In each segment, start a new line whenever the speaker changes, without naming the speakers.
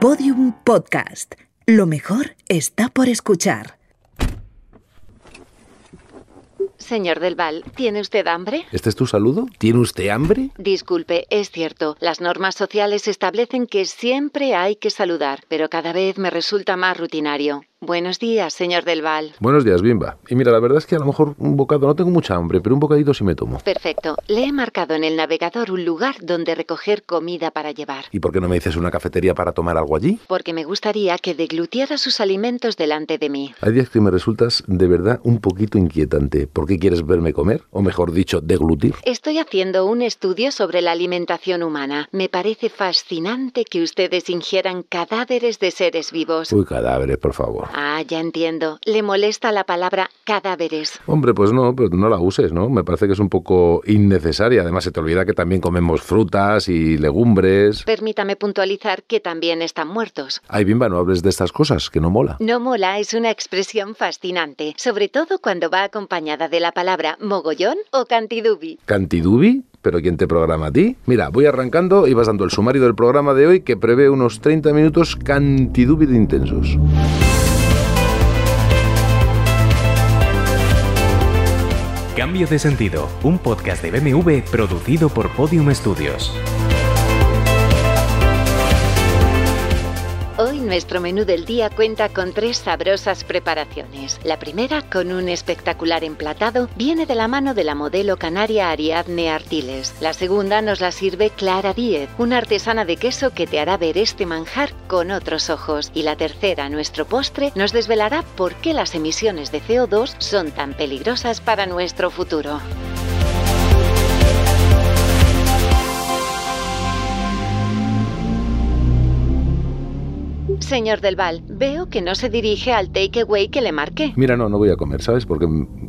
Podium Podcast. Lo mejor está por escuchar.
Señor Del Val, ¿tiene usted hambre?
¿Este es tu saludo? ¿Tiene usted hambre?
Disculpe, es cierto. Las normas sociales establecen que siempre hay que saludar, pero cada vez me resulta más rutinario. Buenos días, señor Del Val.
Buenos días, Bimba. Y mira, la verdad es que a lo mejor un bocado, no tengo mucha hambre, pero un bocadito sí me tomo.
Perfecto. Le he marcado en el navegador un lugar donde recoger comida para llevar.
¿Y por qué no me dices una cafetería para tomar algo allí?
Porque me gustaría que deglutiera sus alimentos delante de mí.
Hay días que me resultas de verdad un poquito inquietante. ¿Por qué quieres verme comer? O mejor dicho, deglutir.
Estoy haciendo un estudio sobre la alimentación humana. Me parece fascinante que ustedes ingieran cadáveres de seres vivos.
Uy, cadáveres, por favor.
Ah, ya entiendo. Le molesta la palabra cadáveres.
Hombre, pues no, pero no la uses, ¿no? Me parece que es un poco innecesaria. Además, se te olvida que también comemos frutas y legumbres.
Permítame puntualizar que también están muertos.
Ay, Bimba, no hables de estas cosas, que no mola.
No mola es una expresión fascinante, sobre todo cuando va acompañada de la palabra mogollón o cantidubi.
¿Cantidubi? ¿Pero quién te programa a ti? Mira, voy arrancando y vas dando el sumario del programa de hoy que prevé unos 30 minutos cantidubi de intensos.
Cambio de sentido, un podcast de BMW producido por Podium Studios.
Nuestro menú del día cuenta con tres sabrosas preparaciones. La primera, con un espectacular emplatado, viene de la mano de la modelo canaria Ariadne Artiles. La segunda nos la sirve Clara Díez, una artesana de queso que te hará ver este manjar con otros ojos. Y la tercera, nuestro postre, nos desvelará por qué las emisiones de CO2 son tan peligrosas para nuestro futuro. Señor Del Val, veo que no se dirige al takeaway que le marqué.
Mira, no, no voy a comer, ¿sabes? Porque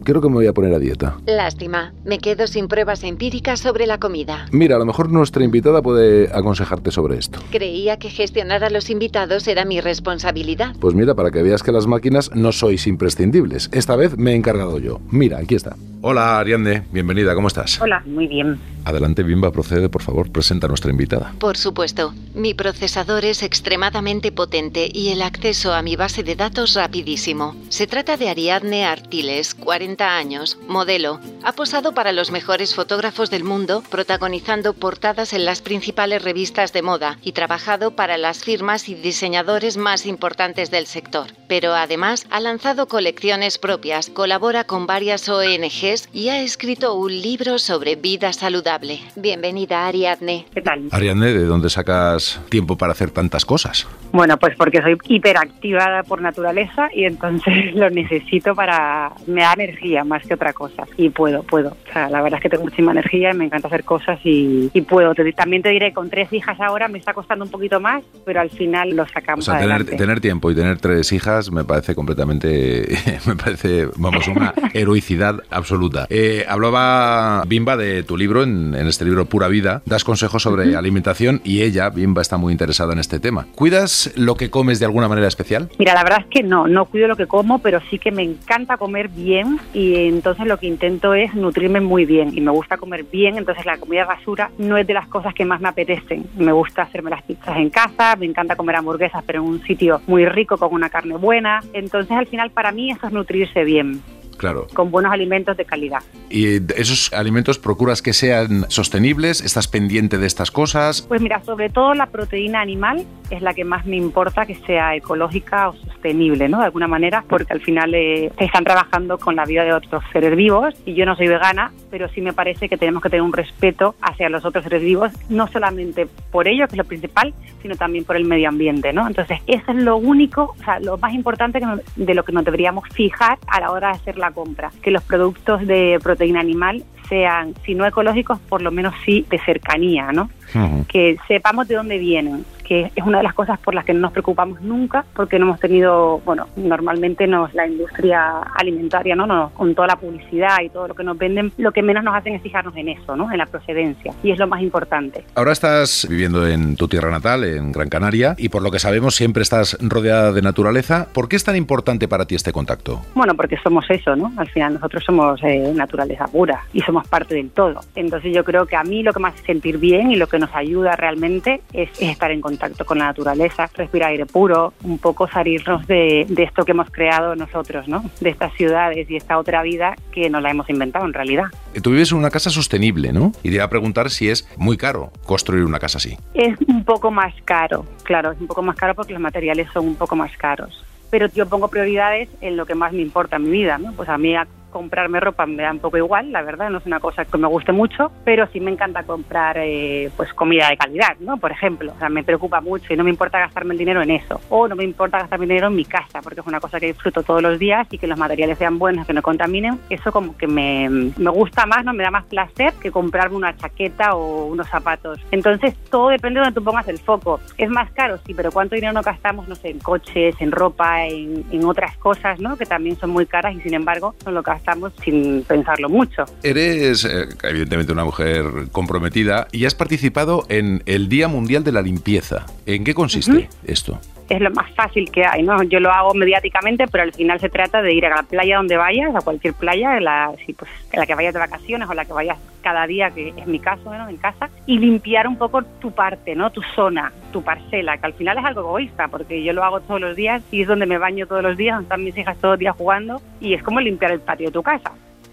creo que me voy a poner a dieta.
Lástima, me quedo sin pruebas empíricas sobre la comida.
Mira, a lo mejor nuestra invitada puede aconsejarte sobre esto.
Creía que gestionar a los invitados era mi responsabilidad.
Pues mira, para que veas que las máquinas no sois imprescindibles. Esta vez me he encargado yo. Mira, aquí está. Hola, Ariadne. Bienvenida, ¿cómo estás?
Hola, muy bien.
Adelante, Bimba, procede, por favor, presenta a nuestra invitada.
Por supuesto, mi procesador es extremadamente potente y el acceso a mi base de datos rapidísimo. Se trata de Ariadne Artiles, 40 años, modelo. Ha posado para los mejores fotógrafos del mundo, protagonizando portadas en las principales revistas de moda y trabajado para las firmas y diseñadores más importantes del sector. Pero además ha lanzado colecciones propias, colabora con varias ONGs y ha escrito un libro sobre vida saludable. Bienvenida, Ariadne.
¿Qué tal?
Ariadne, ¿de dónde sacas tiempo para hacer tantas cosas?
Bueno, pues porque soy hiperactivada por naturaleza y entonces lo necesito para... me da energía más que otra cosa. Y puedo, puedo. O sea, la verdad es que tengo muchísima energía y me encanta hacer cosas y, y puedo. Te- también te diré, con tres hijas ahora me está costando un poquito más, pero al final lo
O
sacamos
sea, tener, tener tiempo y tener tres hijas me parece completamente, me parece, vamos, una heroicidad absoluta. Eh, hablaba Bimba de tu libro, en, en este libro Pura Vida, das consejos sobre alimentación y ella, Bimba, está muy interesada en este tema. ¿Cuidas lo que comes de alguna manera especial?
Mira, la verdad es que no, no cuido lo que como, pero sí que me encanta comer bien y entonces lo que intento es nutrirme muy bien y me gusta comer bien, entonces la comida basura no es de las cosas que más me apetecen. Me gusta hacerme las pizzas en casa, me encanta comer hamburguesas, pero en un sitio muy rico con una carne buena. Entonces al final para mí eso es nutrirse bien,
Claro.
con buenos alimentos de calidad.
¿Y esos alimentos procuras que sean sostenibles? ¿Estás pendiente de estas cosas?
Pues mira, sobre todo la proteína animal es la que más me importa que sea ecológica o sostenible, ¿no? De alguna manera, porque al final eh, se están trabajando con la vida de otros seres vivos y yo no soy vegana, pero sí me parece que tenemos que tener un respeto hacia los otros seres vivos, no solamente por ello, que es lo principal, sino también por el medio ambiente, ¿no? Entonces, eso es lo único, o sea, lo más importante que nos- de lo que nos deberíamos fijar a la hora de hacer la compra, que los productos de proteína animal sean, si no ecológicos, por lo menos sí de cercanía, ¿no? Que sepamos de dónde vienen, que es una de las cosas por las que no nos preocupamos nunca, porque no hemos tenido, bueno, normalmente nos, la industria alimentaria, ¿no? Nos- con toda la publicidad y todo lo que nos venden, lo que menos nos hacen es fijarnos en eso, ¿no? En la procedencia, y es lo más importante.
Ahora estás viviendo en tu tierra natal, en Gran Canaria, y por lo que sabemos siempre estás rodeada de naturaleza. ¿Por qué es tan importante para ti este contacto?
Bueno, porque somos eso, ¿no? Al final nosotros somos eh, naturaleza pura y somos parte del todo. Entonces yo creo que a mí lo que me hace sentir bien y lo que nos ayuda realmente es, es estar en contacto contacto con la naturaleza, respirar aire puro, un poco salirnos de, de esto que hemos creado nosotros, ¿no? De estas ciudades y esta otra vida que nos la hemos inventado en realidad.
Tú vives en una casa sostenible, ¿no? Y te iba a preguntar si es muy caro construir una casa así.
Es un poco más caro, claro, es un poco más caro porque los materiales son un poco más caros pero yo pongo prioridades en lo que más me importa en mi vida, ¿no? Pues a mí comprarme ropa me da un poco igual, la verdad, no es una cosa que me guste mucho, pero sí me encanta comprar eh, pues comida de calidad, ¿no? Por ejemplo, o sea, me preocupa mucho y no me importa gastarme el dinero en eso, o no me importa gastarme el dinero en mi casa, porque es una cosa que disfruto todos los días y que los materiales sean buenos, que no contaminen, eso como que me, me gusta más, ¿no? Me da más placer que comprarme una chaqueta o unos zapatos. Entonces, todo depende de donde tú pongas el foco. Es más caro, sí, pero ¿cuánto dinero no gastamos, no sé, en coches, en ropa, en, en otras cosas, ¿no? Que también son muy caras y sin embargo son lo que estamos sin pensarlo mucho.
Eres, eh, evidentemente, una mujer comprometida y has participado en el Día Mundial de la Limpieza. ¿En qué consiste esto?
Es lo más fácil que hay, ¿no? Yo lo hago mediáticamente, pero al final se trata de ir a la playa donde vayas, a cualquier playa, la, si, pues, la que vayas de vacaciones o la que vayas cada día, que es mi caso, ¿no? En casa, y limpiar un poco tu parte, ¿no? Tu zona, tu parcela, que al final es algo egoísta, porque yo lo hago todos los días y es donde me baño todos los días, donde están mis hijas todos los días jugando, y es como limpiar el patio de tu casa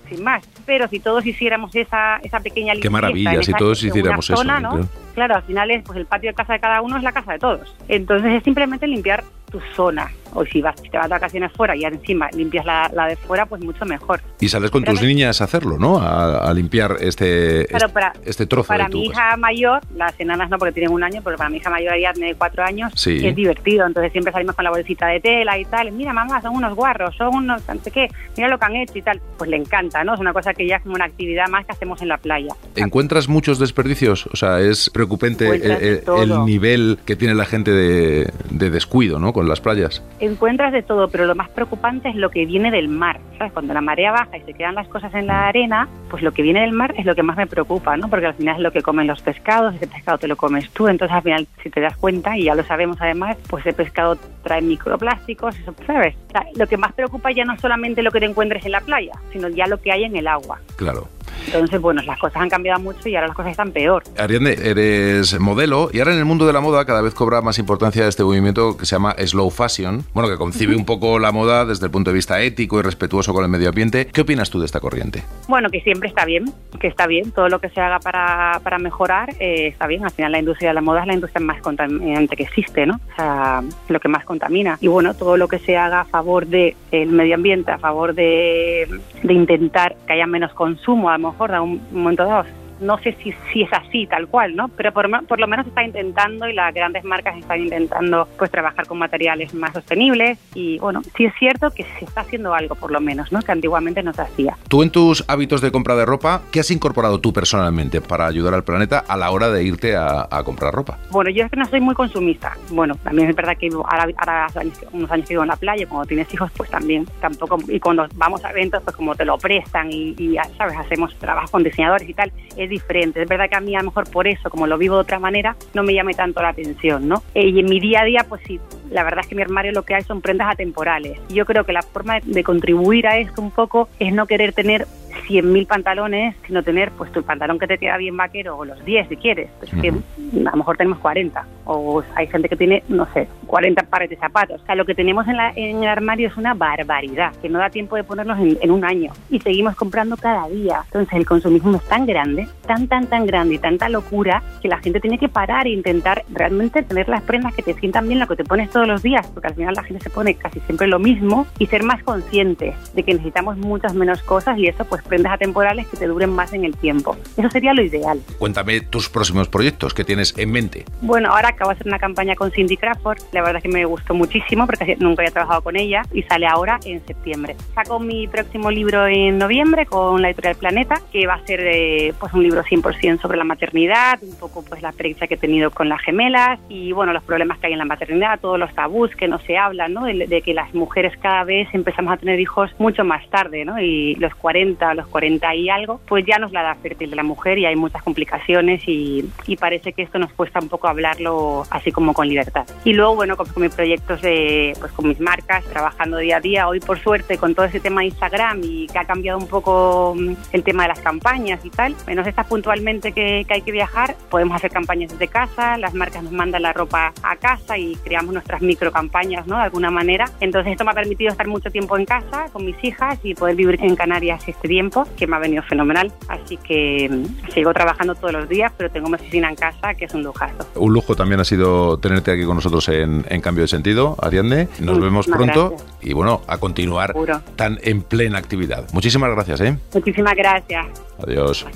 sin más. Pero si todos hiciéramos esa, esa pequeña limpieza...
Qué maravilla, si todos hiciéramos eso.
¿no? Claro, al final es, pues el patio de casa de cada uno es la casa de todos. Entonces es simplemente limpiar tu zona. O si, vas, te vas de vacaciones fuera y encima limpias la, la, de fuera, pues mucho mejor.
Y sales con tus niñas a hacerlo, ¿no? A, a limpiar este,
Claro, para,
este trozo
para
de tu
mi
casa.
hija mayor, las enanas no porque tienen un año, pero para mi hija mayor Ariadne de cuatro años
Sí.
es divertido. Entonces siempre salimos con la bolsita de tela y tal. Mira, mamá, son unos guarros, son unos no sé qué, mira lo que han hecho y tal. Pues le encanta, ¿no? Es una cosa que ya es como una actividad más que hacemos en la playa.
¿Encuentras muchos desperdicios? O sea, es preocupante el, el- el nivel que tiene la gente de, de descuido, ¿no? Con las playas.
Encuentras de todo, pero lo más preocupante es lo que viene del mar. ¿sabes? Cuando la marea baja y se quedan las cosas en la arena, pues lo que viene del mar es lo que más me preocupa, ¿no? Porque al final es lo que comen los pescados, ese pescado te lo comes tú, entonces al final, si te das cuenta, y ya lo sabemos además, pues el pescado trae microplásticos, eso, ¿sabes? O sea, lo que más preocupa ya no es solamente lo que te encuentres en la playa, sino ya lo que hay en el agua.
Claro.
Entonces, bueno, las cosas han cambiado mucho y ahora las cosas están peor.
Ariadne, eres modelo y ahora en el mundo de la moda cada vez cobra más importancia este movimiento que se llama slow fashion, bueno, que concibe un poco la moda desde el punto de vista ético y respetuoso con el medio ambiente. ¿Qué opinas tú de esta corriente?
Bueno, que siempre está bien, que está bien, todo lo que se haga para, para mejorar eh, está bien. Al final la industria de la moda es la industria más contaminante que existe, ¿no? O sea, lo que más contamina. Y bueno, todo lo que se haga a favor del medio ambiente, a favor de, de intentar que haya menos consumo, a lo mejor, de un momento dado. No sé si, si es así, tal cual, ¿no? Pero por, por lo menos está intentando y las grandes marcas están intentando pues trabajar con materiales más sostenibles y bueno, sí es cierto que se está haciendo algo por lo menos, ¿no? Que antiguamente no se hacía.
Tú en tus hábitos de compra de ropa, ¿qué has incorporado tú personalmente para ayudar al planeta a la hora de irte a, a comprar ropa?
Bueno, yo es que no soy muy consumista. Bueno, también es verdad que ahora, ahora hace unos años que vivo en la playa, cuando tienes hijos, pues también tampoco. Y cuando vamos a eventos, pues como te lo prestan y, sabes, hacemos trabajo con diseñadores y tal, es diferente. Es verdad que a mí a lo mejor por eso, como lo vivo de otra manera, no me llame tanto la atención, ¿no? Eh, y en mi día a día, pues sí, la verdad es que mi armario lo que hay son prendas atemporales. Yo creo que la forma de contribuir a esto un poco es no querer tener 100.000 pantalones, sino tener pues tu pantalón que te queda bien vaquero o los 10 si quieres. Pues que
Ujú.
a lo mejor tenemos 40 o hay gente que tiene, no sé, 40 pares de zapatos. O sea, lo que tenemos en, la- en el armario es una barbaridad, que no da tiempo de ponernos en, en un año y seguimos comprando cada día. Entonces el consumismo es tan grande, tan, tan, tan grande y tanta locura que la gente tiene que parar e intentar realmente tener las prendas que te sientan bien lo que te pones todos los días, porque al final la gente se pone casi siempre lo mismo y ser más consciente de que necesitamos muchas menos cosas y eso pues prendas atemporales que te duren más en el tiempo. Eso sería lo ideal.
Cuéntame tus próximos proyectos que tienes en mente.
Bueno, ahora acabo de hacer una campaña con Cindy Crawford. La verdad es que me gustó muchísimo porque nunca había trabajado con ella y sale ahora en septiembre. Saco mi próximo libro en noviembre con la editorial Planeta, que va a ser eh, pues un libro 100% sobre la maternidad, un poco pues la experiencia que he tenido con las gemelas y bueno, los problemas que hay en la maternidad, todos los tabús que no se hablan, ¿no? De, de que las mujeres cada vez empezamos a tener hijos mucho más tarde, ¿no? Y los 40, los 40 y algo, pues ya nos la da fértil de la mujer y hay muchas complicaciones y, y parece que esto nos cuesta un poco hablarlo así como con libertad. Y luego, bueno, con, con mis proyectos de, pues con mis marcas, trabajando día a día, hoy por suerte con todo ese tema de Instagram y que ha cambiado un poco mm, el tema de las campañas y tal, menos está puntualmente que, que hay que viajar, podemos hacer campañas desde casa, las marcas nos mandan la ropa a casa y creamos nuestras micro campañas, ¿no? De alguna manera. Entonces esto me ha permitido estar mucho tiempo en casa con mis hijas y poder vivir en Canarias este tiempo, que me ha venido fenomenal. Así que mm, sigo trabajando todos los días, pero tengo mi oficina en casa, que es un lujazo.
Un lujo también ha sido tenerte aquí con nosotros en, en Cambio de Sentido, Ariadne. Nos vemos pronto
gracias.
y bueno, a continuar
Seguro.
tan en plena actividad. Muchísimas gracias, ¿eh?
Muchísimas gracias.
Adiós.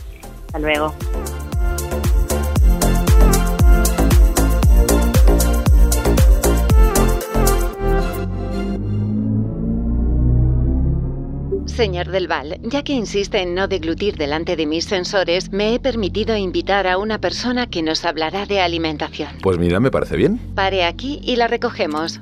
Hasta luego.
Señor Del Val, ya que insiste en no deglutir delante de mis sensores, me he permitido invitar a una persona que nos hablará de alimentación.
Pues mira, me parece bien.
Pare aquí y la recogemos.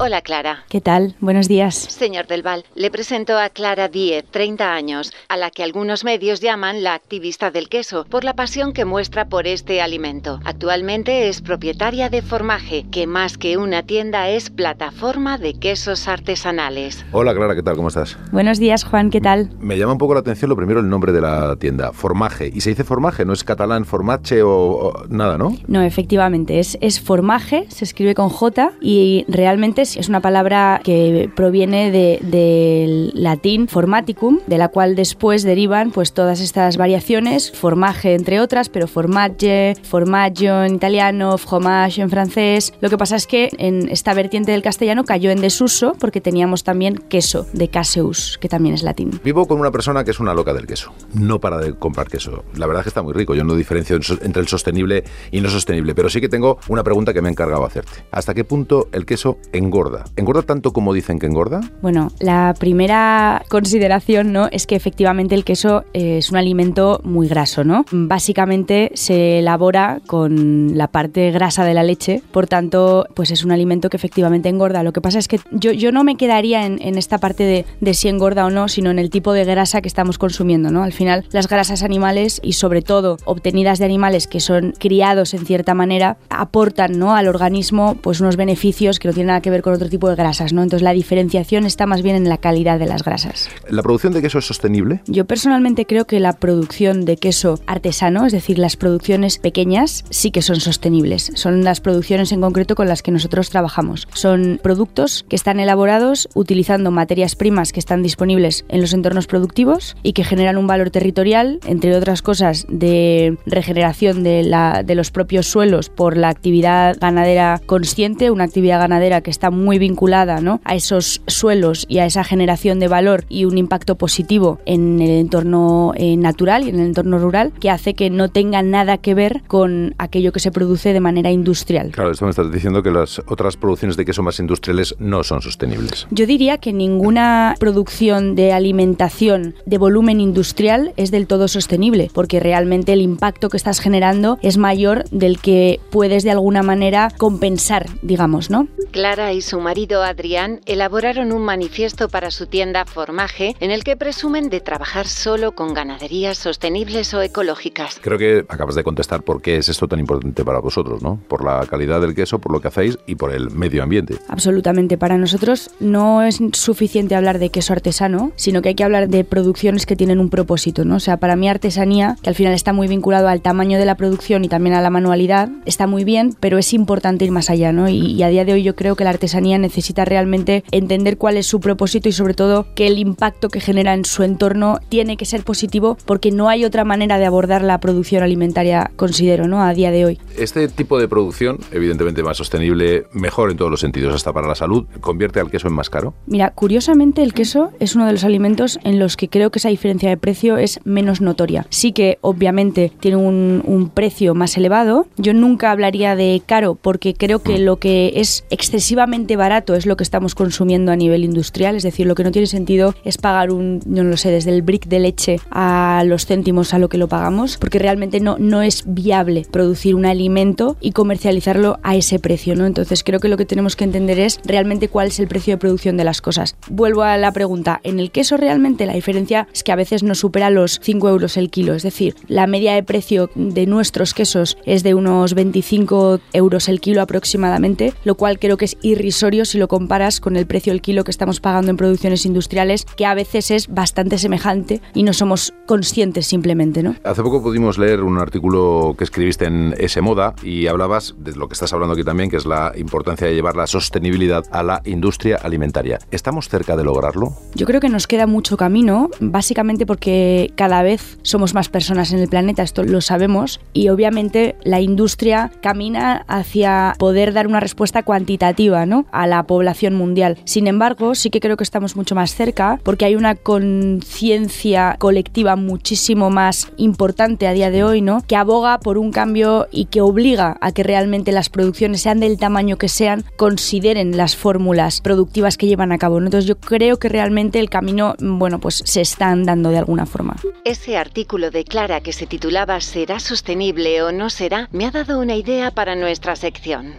Hola Clara.
¿Qué tal? Buenos días.
Señor Del Val, le presento a Clara Diez, 30 años, a la que algunos medios llaman la activista del queso, por la pasión que muestra por este alimento. Actualmente es propietaria de Formaje, que más que una tienda es plataforma de quesos artesanales.
Hola Clara, ¿qué tal? ¿Cómo estás?
Buenos días, Juan. ¿Qué tal?
Me llama un poco la atención lo primero el nombre de la tienda, Formaje. Y se dice Formaje, no es catalán formache o, o nada, ¿no?
No, efectivamente, es, es formaje, se escribe con J y realmente es, una palabra que proviene de- del latín formaticum, de la cual después derivan pues todas estas variaciones, formaje entre otras, pero formagge, formaggio en italiano, fromage en francés. Lo que pasa es que en esta vertiente del castellano cayó en desuso porque teníamos también queso, de caseus, que también es latín.
Vivo con una persona que es una loca del queso. No para de comprar queso. La verdad es que está muy rico. Yo no diferencio entre el sostenible y no sostenible. Pero sí que tengo una pregunta que me he encargado hacerte. ¿Hasta qué punto el queso engorda? ¿Engorda tanto como dicen que engorda?
Bueno, la primera consideración ¿no? es que efectivamente el queso eh, es un alimento muy graso, ¿no? Básicamente se elabora con la parte grasa de la leche, por tanto, pues es un alimento que efectivamente engorda. Lo que pasa es que yo, yo no me quedaría en, en esta parte de, de si engorda o no, sino en el tipo de grasa que estamos consumiendo, ¿no? Al final, las grasas animales y sobre todo obtenidas de animales que son criados en cierta manera aportan, ¿no? Al organismo pues unos beneficios que no tienen nada que ver con otro tipo de grasas, ¿no? Entonces la diferenciación está más bien en la calidad de las grasas.
¿La producción de queso es sostenible?
Yo personalmente creo que la producción de queso artesano, es decir, las producciones pequeñas, sí que son sostenibles. Son las producciones en concreto con las que nosotros trabajamos. Son productos que están elaborados utilizando materias primas que están disponibles en los entornos productivos y que generan un valor territorial, entre otras cosas, de regeneración de, la, de los propios suelos por la actividad ganadera consciente, una actividad ganadera que está muy vinculada ¿no? a esos suelos y a esa generación de valor y un impacto positivo en el entorno eh, natural y en el entorno rural que hace que no tenga nada que ver con aquello que se produce de manera industrial.
Claro, esto me estás diciendo que las otras producciones de queso más industriales no son sostenibles.
Yo diría que ninguna producción de alimentación de volumen industrial es del todo sostenible, porque realmente el impacto que estás generando es mayor del que puedes de alguna manera compensar, digamos, ¿no?
Clara y su marido Adrián elaboraron un manifiesto para su tienda Formaje en el que presumen de trabajar solo con ganaderías sostenibles o ecológicas.
Creo que acabas de contestar por qué es esto tan importante para vosotros, ¿no? Por la calidad del queso, por lo que hacéis y por el medio ambiente.
Absolutamente. Para nosotros no es suficiente hablar de queso artesano, sino que hay que hablar de producciones que tienen un propósito, ¿no? O sea, para mí artesanía, que al final está muy vinculado al tamaño de la producción y también a la manualidad, está muy bien, pero es importante ir más allá, ¿no? Y, y a día de hoy yo creo que la artesanía necesita realmente entender cuál es su propósito y sobre todo que el impacto que genera en su entorno tiene que ser positivo porque no hay otra manera de abordar la producción alimentaria, considero, ¿no? A día de hoy.
Este tipo de producción, evidentemente más sostenible, mejor en todos los sentidos, hasta para la salud, convierte al queso en más caro.
Mira, curiosamente el queso es uno de los alimentos en los que creo que esa diferencia de precio es menos notoria. Sí que obviamente tiene un, un precio más elevado. Yo nunca hablaría de caro porque creo que lo que es excesivamente barato es lo que estamos consumiendo a nivel industrial, es decir, lo que no tiene sentido es pagar un, no lo sé, desde el brick de leche a los céntimos a lo que lo pagamos, porque realmente no, no es viable producir un alimento y comercializarlo a ese precio, ¿no? Entonces creo que lo que tenemos que entender es realmente cuál es el precio de producción de las cosas. Vuelvo a la pregunta, ¿en el queso realmente la diferencia es que a veces no supera los 5 euros el kilo? Es decir, la media de precio de nuestros quesos es de unos 25 euros el kilo aproximadamente, lo cual creo que es irrisorio si lo comparas con el precio del kilo que estamos pagando en producciones industriales, que a veces es bastante semejante y no somos conscientes simplemente, ¿no?
Hace poco pudimos leer un artículo que escribiste en ese Moda y hablabas de lo que estás hablando aquí también, que es la importancia de llevar la sostenibilidad a la industria alimentaria. ¿Estamos cerca de lograrlo?
Yo creo que nos queda mucho camino, básicamente porque cada vez somos más personas en el planeta, esto lo sabemos, y obviamente la industria camina hacia poder dar una respuesta cuantitativa ¿no? A la población mundial. Sin embargo, sí que creo que estamos mucho más cerca porque hay una conciencia colectiva muchísimo más importante a día de hoy, ¿no? que aboga por un cambio y que obliga a que realmente las producciones, sean del tamaño que sean, consideren las fórmulas productivas que llevan a cabo. Entonces yo creo que realmente el camino, bueno, pues se está andando de alguna forma.
Ese artículo de Clara que se titulaba ¿Será sostenible o no será? me ha dado una idea para nuestra sección.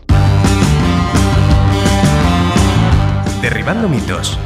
Derribando mitos.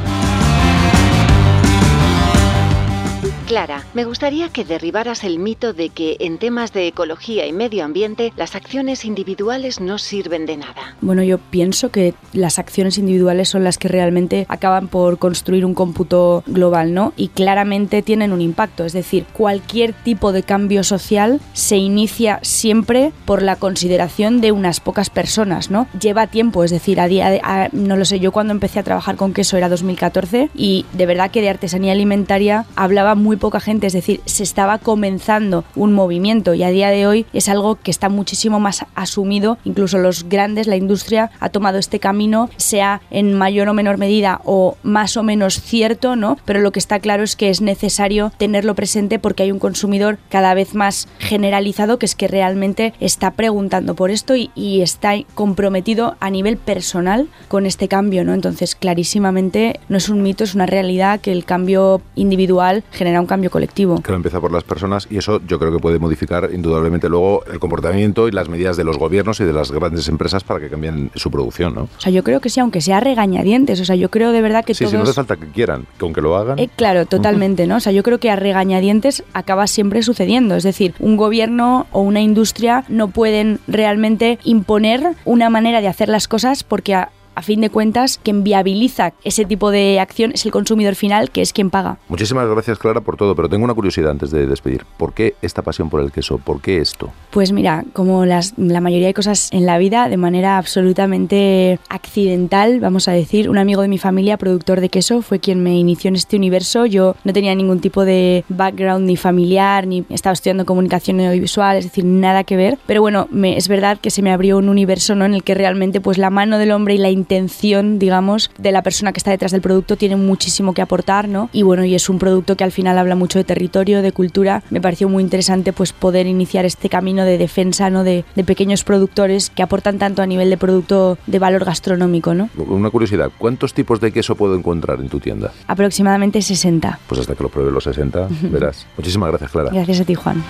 Clara, me gustaría que derribaras el mito de que en temas de ecología y medio ambiente las acciones individuales no sirven de nada.
Bueno, yo pienso que las acciones individuales son las que realmente acaban por construir un cómputo global, ¿no? Y claramente tienen un impacto, es decir, cualquier tipo de cambio social se inicia siempre por la consideración de unas pocas personas, ¿no? Lleva tiempo, es decir, a día de, a, no lo sé, yo cuando empecé a trabajar con queso era 2014 y de verdad que de artesanía alimentaria hablaba muy poca gente, es decir, se estaba comenzando un movimiento y a día de hoy es algo que está muchísimo más asumido, incluso los grandes, la industria ha tomado este camino, sea en mayor o menor medida o más o menos cierto, ¿no? Pero lo que está claro es que es necesario tenerlo presente porque hay un consumidor cada vez más generalizado que es que realmente está preguntando por esto y, y está comprometido a nivel personal con este cambio, ¿no? Entonces, clarísimamente no es un mito, es una realidad que el cambio individual genera un cambio colectivo.
Que empieza por las personas y eso yo creo que puede modificar indudablemente luego el comportamiento y las medidas de los gobiernos y de las grandes empresas para que cambien su producción, ¿no?
O sea, yo creo que sí, aunque sea regañadientes, o sea, yo creo de verdad que
sí,
todos...
Sí, no hace falta que quieran, que aunque lo hagan...
Eh, claro, totalmente, ¿no? O sea, yo creo que a regañadientes acaba siempre sucediendo, es decir, un gobierno o una industria no pueden realmente imponer una manera de hacer las cosas porque a, a fin de cuentas, quien viabiliza ese tipo de acción es el consumidor final, que es quien paga.
Muchísimas gracias, Clara, por todo, pero tengo una curiosidad antes de despedir. ¿Por qué esta pasión por el queso? ¿Por qué esto?
Pues mira, como las, la mayoría de cosas en la vida, de manera absolutamente accidental, vamos a decir, un amigo de mi familia, productor de queso, fue quien me inició en este universo. Yo no tenía ningún tipo de background ni familiar, ni estaba estudiando comunicación audiovisual, es decir, nada que ver. Pero bueno, me, es verdad que se me abrió un universo ¿no? en el que realmente pues la mano del hombre y la intención, digamos, de la persona que está detrás del producto tiene muchísimo que aportar, ¿no? Y bueno, y es un producto que al final habla mucho de territorio, de cultura. Me pareció muy interesante pues poder iniciar este camino de defensa, ¿no? De, de pequeños productores que aportan tanto a nivel de producto de valor gastronómico, ¿no?
Una curiosidad, ¿cuántos tipos de queso puedo encontrar en tu tienda?
Aproximadamente 60.
Pues hasta que lo pruebe los 60, verás. Muchísimas gracias, Clara.
Gracias a ti, Juan.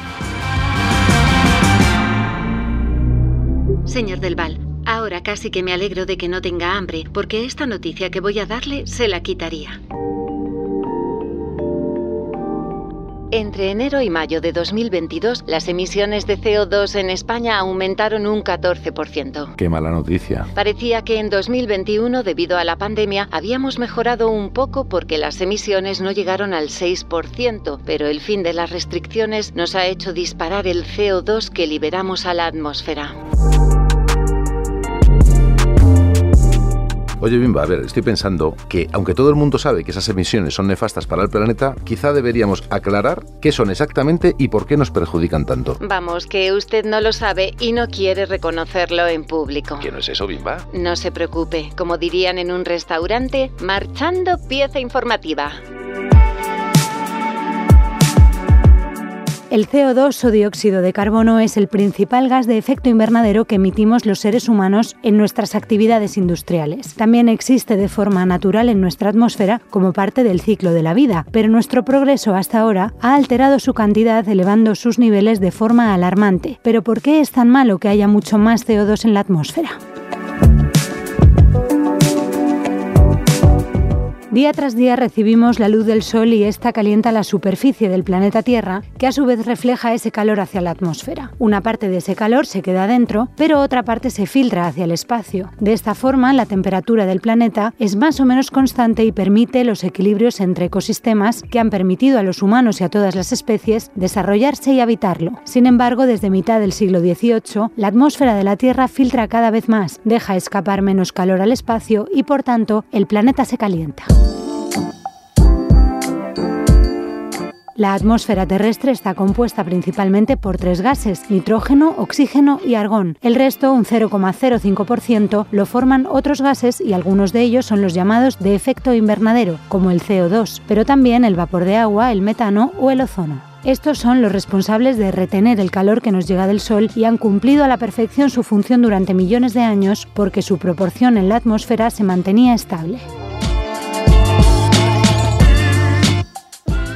Señor Del Val, ahora casi que me alegro de que no tenga hambre, porque esta noticia que voy a darle se la quitaría. Entre enero y mayo de 2022, las emisiones de CO2 en España aumentaron un 14%.
Qué mala noticia.
Parecía que en 2021, debido a la pandemia, habíamos mejorado un poco porque las emisiones no llegaron al 6%, pero el fin de las restricciones nos ha hecho disparar el CO2 que liberamos a la atmósfera.
Oye, Bimba, a ver, estoy pensando que, aunque todo el mundo sabe que esas emisiones son nefastas para el planeta, quizá deberíamos aclarar qué son exactamente y por qué nos perjudican tanto.
Vamos, que usted no lo sabe y no quiere reconocerlo en público.
¿Qué no es eso, Bimba?
No se preocupe, como dirían en un restaurante, marchando pieza informativa.
El CO2 o dióxido de carbono es el principal gas de efecto invernadero que emitimos los seres humanos en nuestras actividades industriales. También existe de forma natural en nuestra atmósfera como parte del ciclo de la vida, pero nuestro progreso hasta ahora ha alterado su cantidad elevando sus niveles de forma alarmante. Pero ¿por qué es tan malo que haya mucho más CO2 en la atmósfera? Día tras día recibimos la luz del Sol y esta calienta la superficie del planeta Tierra, que a su vez refleja ese calor hacia la atmósfera. Una parte de ese calor se queda dentro, pero otra parte se filtra hacia el espacio. De esta forma, la temperatura del planeta es más o menos constante y permite los equilibrios entre ecosistemas que han permitido a los humanos y a todas las especies desarrollarse y habitarlo. Sin embargo, desde mitad del siglo XVIII, la atmósfera de la Tierra filtra cada vez más, deja escapar menos calor al espacio y por tanto el planeta se calienta. La atmósfera terrestre está compuesta principalmente por tres gases, nitrógeno, oxígeno y argón. El resto, un 0,05%, lo forman otros gases y algunos de ellos son los llamados de efecto invernadero, como el CO2, pero también el vapor de agua, el metano o el ozono. Estos son los responsables de retener el calor que nos llega del Sol y han cumplido a la perfección su función durante millones de años porque su proporción en la atmósfera se mantenía estable.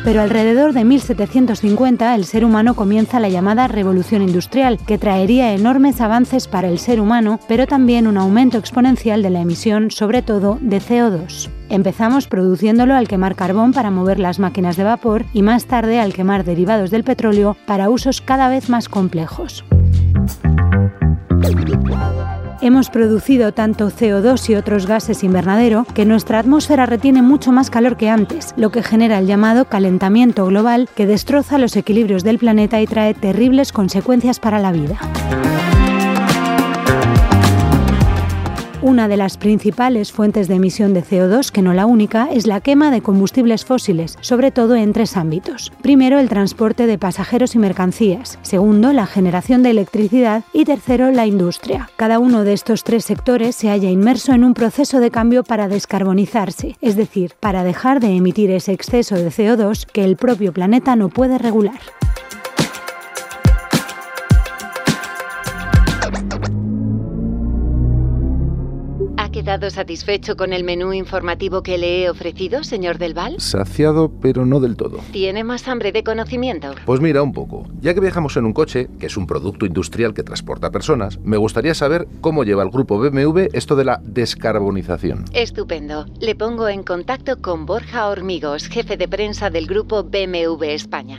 Pero alrededor de 1750 el ser humano comienza la llamada revolución industrial, que traería enormes avances para el ser humano, pero también un aumento exponencial de la emisión, sobre todo de CO2. Empezamos produciéndolo al quemar carbón para mover las máquinas de vapor y más tarde al quemar derivados del petróleo para usos cada vez más complejos. Hemos producido tanto CO2 y otros gases invernadero que nuestra atmósfera retiene mucho más calor que antes, lo que genera el llamado calentamiento global que destroza los equilibrios del planeta y trae terribles consecuencias para la vida. Una de las principales fuentes de emisión de CO2, que no la única, es la quema de combustibles fósiles, sobre todo en tres ámbitos. Primero, el transporte de pasajeros y mercancías. Segundo, la generación de electricidad. Y tercero, la industria. Cada uno de estos tres sectores se halla inmerso en un proceso de cambio para descarbonizarse, es decir, para dejar de emitir ese exceso de CO2 que el propio planeta no puede regular.
Quedado satisfecho con el menú informativo que le he ofrecido, señor Del Val?
Saciado, pero no del todo.
¿Tiene más hambre de conocimiento?
Pues mira, un poco. Ya que viajamos en un coche, que es un producto industrial que transporta personas, me gustaría saber cómo lleva el grupo BMW esto de la descarbonización.
Estupendo. Le pongo en contacto con Borja Hormigos, jefe de prensa del grupo BMW España.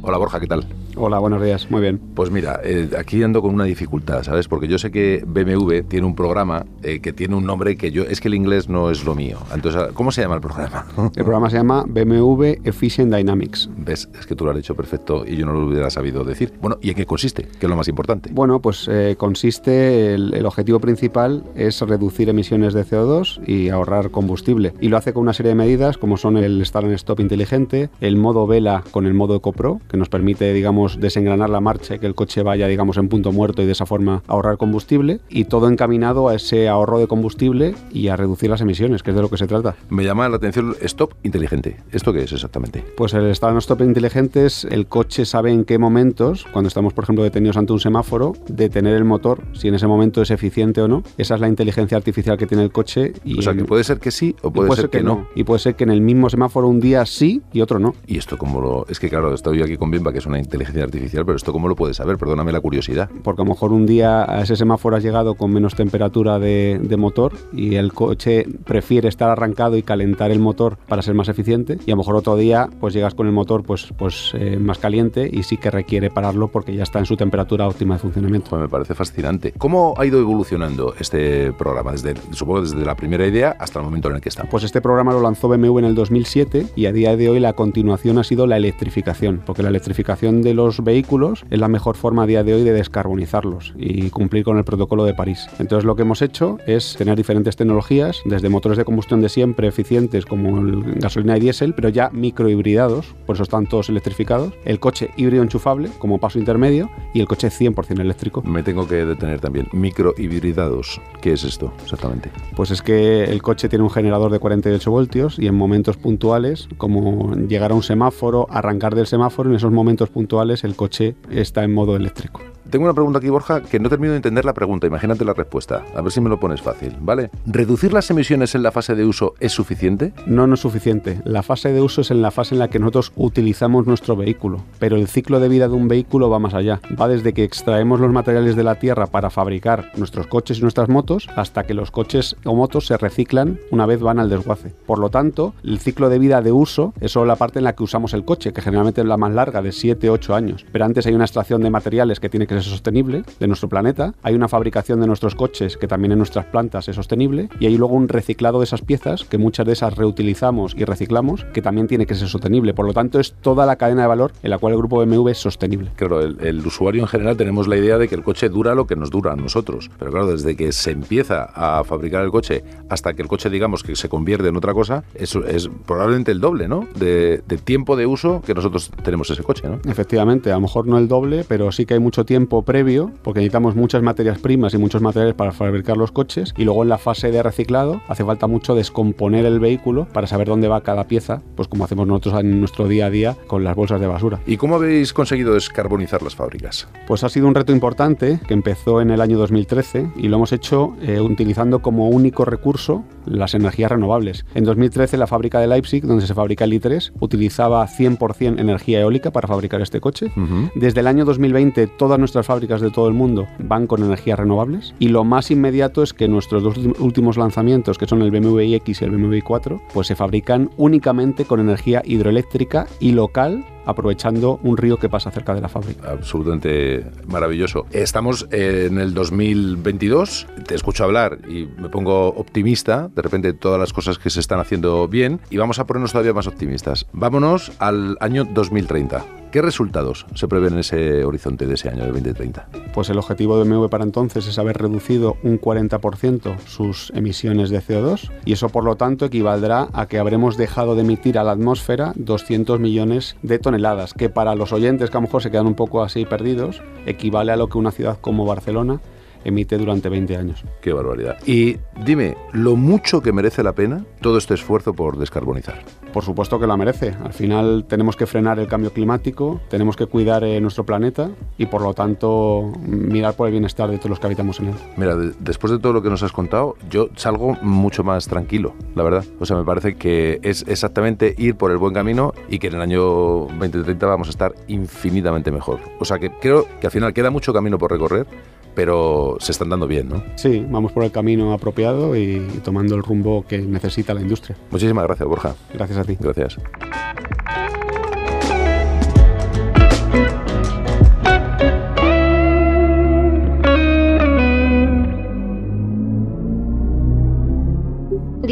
Hola Borja, ¿qué tal?
Hola, buenos días, muy bien.
Pues mira, eh, aquí ando con una dificultad, ¿sabes? Porque yo sé que BMW tiene un programa eh, que tiene un nombre que yo... Es que el inglés no es lo mío. Entonces, ¿cómo se llama el programa?
El programa se llama BMW Efficient Dynamics.
¿Ves? Es que tú lo has dicho perfecto y yo no lo hubiera sabido decir. Bueno, ¿y en qué consiste? ¿Qué es lo más importante?
Bueno, pues eh, consiste, el, el, objetivo principal es reducir emisiones de CO2 y ahorrar combustible. Y lo hace con una serie de medidas como son el Start and Stop inteligente, el modo vela con el modo EcoPro, que nos permite, digamos, desengranar la marcha que el coche vaya, digamos, en punto muerto y de esa forma ahorrar combustible y todo encaminado a ese ahorro de combustible y a reducir las emisiones, que es de lo que se trata.
Me llama la atención stop inteligente. ¿Esto qué es exactamente?
Pues el start stop inteligente es el coche sabe en qué momentos, cuando estamos, por ejemplo, detenidos ante un semáforo, detener el motor, si en ese momento es eficiente o no. Esa es la inteligencia artificial que tiene el coche.
Y o sea, que puede ser que sí o puede,
puede
ser,
que,
que no.
no. Y puede ser que en el mismo semáforo un día sí y otro no.
¿Y esto cómo lo...? Es que claro, estoy aquí con Bimba, que es una inteligencia artificial, pero esto cómo lo puedes saber? Perdóname la curiosidad.
Porque a lo mejor un día a ese semáforo has llegado con menos temperatura de, de, motor y el coche prefiere estar arrancado y calentar el motor para ser más eficiente y a lo mejor otro día pues llegas con el motor pues, pues eh, más caliente y sí que requiere pararlo porque ya está en su temperatura óptima de funcionamiento.
Pues me parece fascinante. ¿Cómo ha ido evolucionando este programa? Desde, supongo desde la primera idea hasta el momento en el que estamos.
Pues este programa lo lanzó BMW en el 2007 y a día de hoy la continuación ha sido la electrificación, porque la electrificación de los los vehículos es la mejor forma a día de hoy de descarbonizarlos y cumplir con el protocolo de París. Entonces lo que hemos hecho es tener diferentes tecnologías, desde motores de combustión de siempre eficientes como el gasolina y diésel, pero ya microhibridados, por eso están todos electrificados, el coche híbrido enchufable como paso intermedio y el coche 100% eléctrico.
Me tengo que detener también. Microhibridados, ¿qué es esto exactamente?
Pues es que el coche tiene un generador de 48 voltios y en momentos puntuales, como llegar a un semáforo, arrancar del semáforo, en esos momentos puntuales el coche está en modo eléctrico.
Tengo una pregunta aquí, Borja, que no termino de entender la pregunta. Imagínate la respuesta. A ver si me lo pones fácil, ¿vale? ¿Reducir las emisiones en la fase de uso es suficiente?
No, no es suficiente. La fase de uso es en la fase en la que nosotros utilizamos nuestro vehículo. Pero el ciclo de vida de un vehículo va más allá. Va desde que extraemos los materiales de la tierra para fabricar nuestros coches y nuestras motos hasta que los coches o motos se reciclan una vez van al desguace. Por lo tanto, el ciclo de vida de uso es solo la parte en la que usamos el coche, que generalmente es la más larga, de 7-8 años. Pero antes hay una extracción de materiales que tiene que ser sostenible de nuestro planeta, hay una fabricación de nuestros coches que también en nuestras plantas es sostenible y hay luego un reciclado de esas piezas que muchas de esas reutilizamos y reciclamos que también tiene que ser sostenible. Por lo tanto, es toda la cadena de valor en la cual el grupo BMW es sostenible.
Claro, el, el usuario en general tenemos la idea de que el coche dura lo que nos dura a nosotros, pero claro, desde que se empieza a fabricar el coche hasta que el coche digamos que se convierte en otra cosa, eso es probablemente el doble, ¿no? De, de tiempo de uso que nosotros tenemos ese coche, ¿no?
Efectivamente, a lo mejor no el doble, pero sí que hay mucho tiempo previo, porque necesitamos muchas materias primas y muchos materiales para fabricar los coches, y luego en la fase de reciclado hace falta mucho descomponer el vehículo para saber dónde va cada pieza, pues como hacemos nosotros en nuestro día a día con las bolsas de basura.
¿Y cómo habéis conseguido descarbonizar las fábricas?
Pues ha sido un reto importante que empezó en el año 2013 y lo hemos hecho eh, utilizando como único recurso las energías renovables. En 2013 la fábrica de Leipzig, donde se fabrica el i3, utilizaba 100% energía eólica para fabricar este coche. Desde el año 2020 todas nuestras fábricas de todo el mundo van con energías renovables y lo más inmediato es que nuestros dos últimos lanzamientos, que son el BMW iX y el BMW i4, pues se fabrican únicamente con energía hidroeléctrica y local aprovechando un río que pasa cerca de la fábrica.
absolutamente maravilloso. Estamos en el 2022, te escucho hablar y me pongo optimista, de repente todas las cosas que se están haciendo bien y vamos a ponernos todavía más optimistas. Vámonos al año 2030. ¿Qué resultados se prevén en ese horizonte de ese año de 2030?
Pues el objetivo de BMW para entonces es haber reducido un 40% sus emisiones de CO2 y eso por lo tanto equivaldrá a que habremos dejado de emitir a la atmósfera 200 millones de toneladas, que para los oyentes que a lo mejor se quedan un poco así perdidos, equivale a lo que una ciudad como Barcelona emite durante 20 años.
Qué barbaridad. Y dime, lo mucho que merece la pena todo este esfuerzo por descarbonizar.
Por supuesto que la merece. Al final tenemos que frenar el cambio climático, tenemos que cuidar eh, nuestro planeta y por lo tanto mirar por el bienestar de todos los que habitamos en él.
Mira, de- después de todo lo que nos has contado, yo salgo mucho más tranquilo, la verdad. O sea, me parece que es exactamente ir por el buen camino y que en el año 2030 vamos a estar infinitamente mejor. O sea, que creo que al final queda mucho camino por recorrer, pero se están dando bien, ¿no?
Sí, vamos por el camino apropiado y, tomando el rumbo que necesita la industria.
Muchísimas gracias, Borja.
Gracias a ti.
Gracias.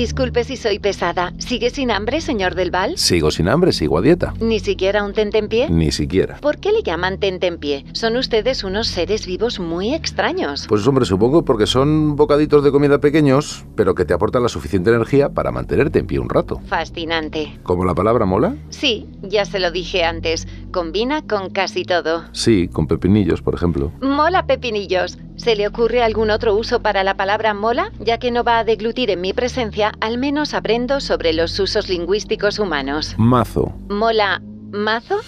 Disculpe si soy pesada. ¿Sigue sin hambre, señor Del Val?
Sigo sin hambre, sigo a dieta.
¿Ni siquiera un tentempié?
Ni siquiera.
¿Por qué le llaman tentempié? Son ustedes unos seres vivos muy extraños.
Pues hombre, supongo porque son bocaditos de comida pequeños, pero que te aportan la suficiente energía para mantenerte en pie un rato.
Fascinante.
¿Como la palabra mola?
Sí, ya se lo dije antes. Combina con casi todo.
Sí, con pepinillos, por ejemplo.
Mola pepinillos. ¿Se le ocurre algún otro uso para la palabra mola? Ya que no va a deglutir en mi presencia, al menos aprendo sobre los usos lingüísticos humanos.
Mazo.
¿Mola mazo?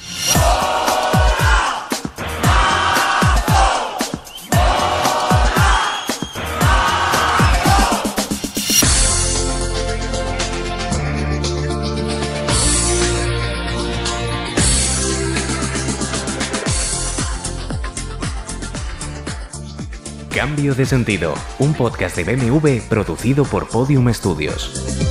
Cambio de sentido, un podcast de BMW producido por Podium Studios.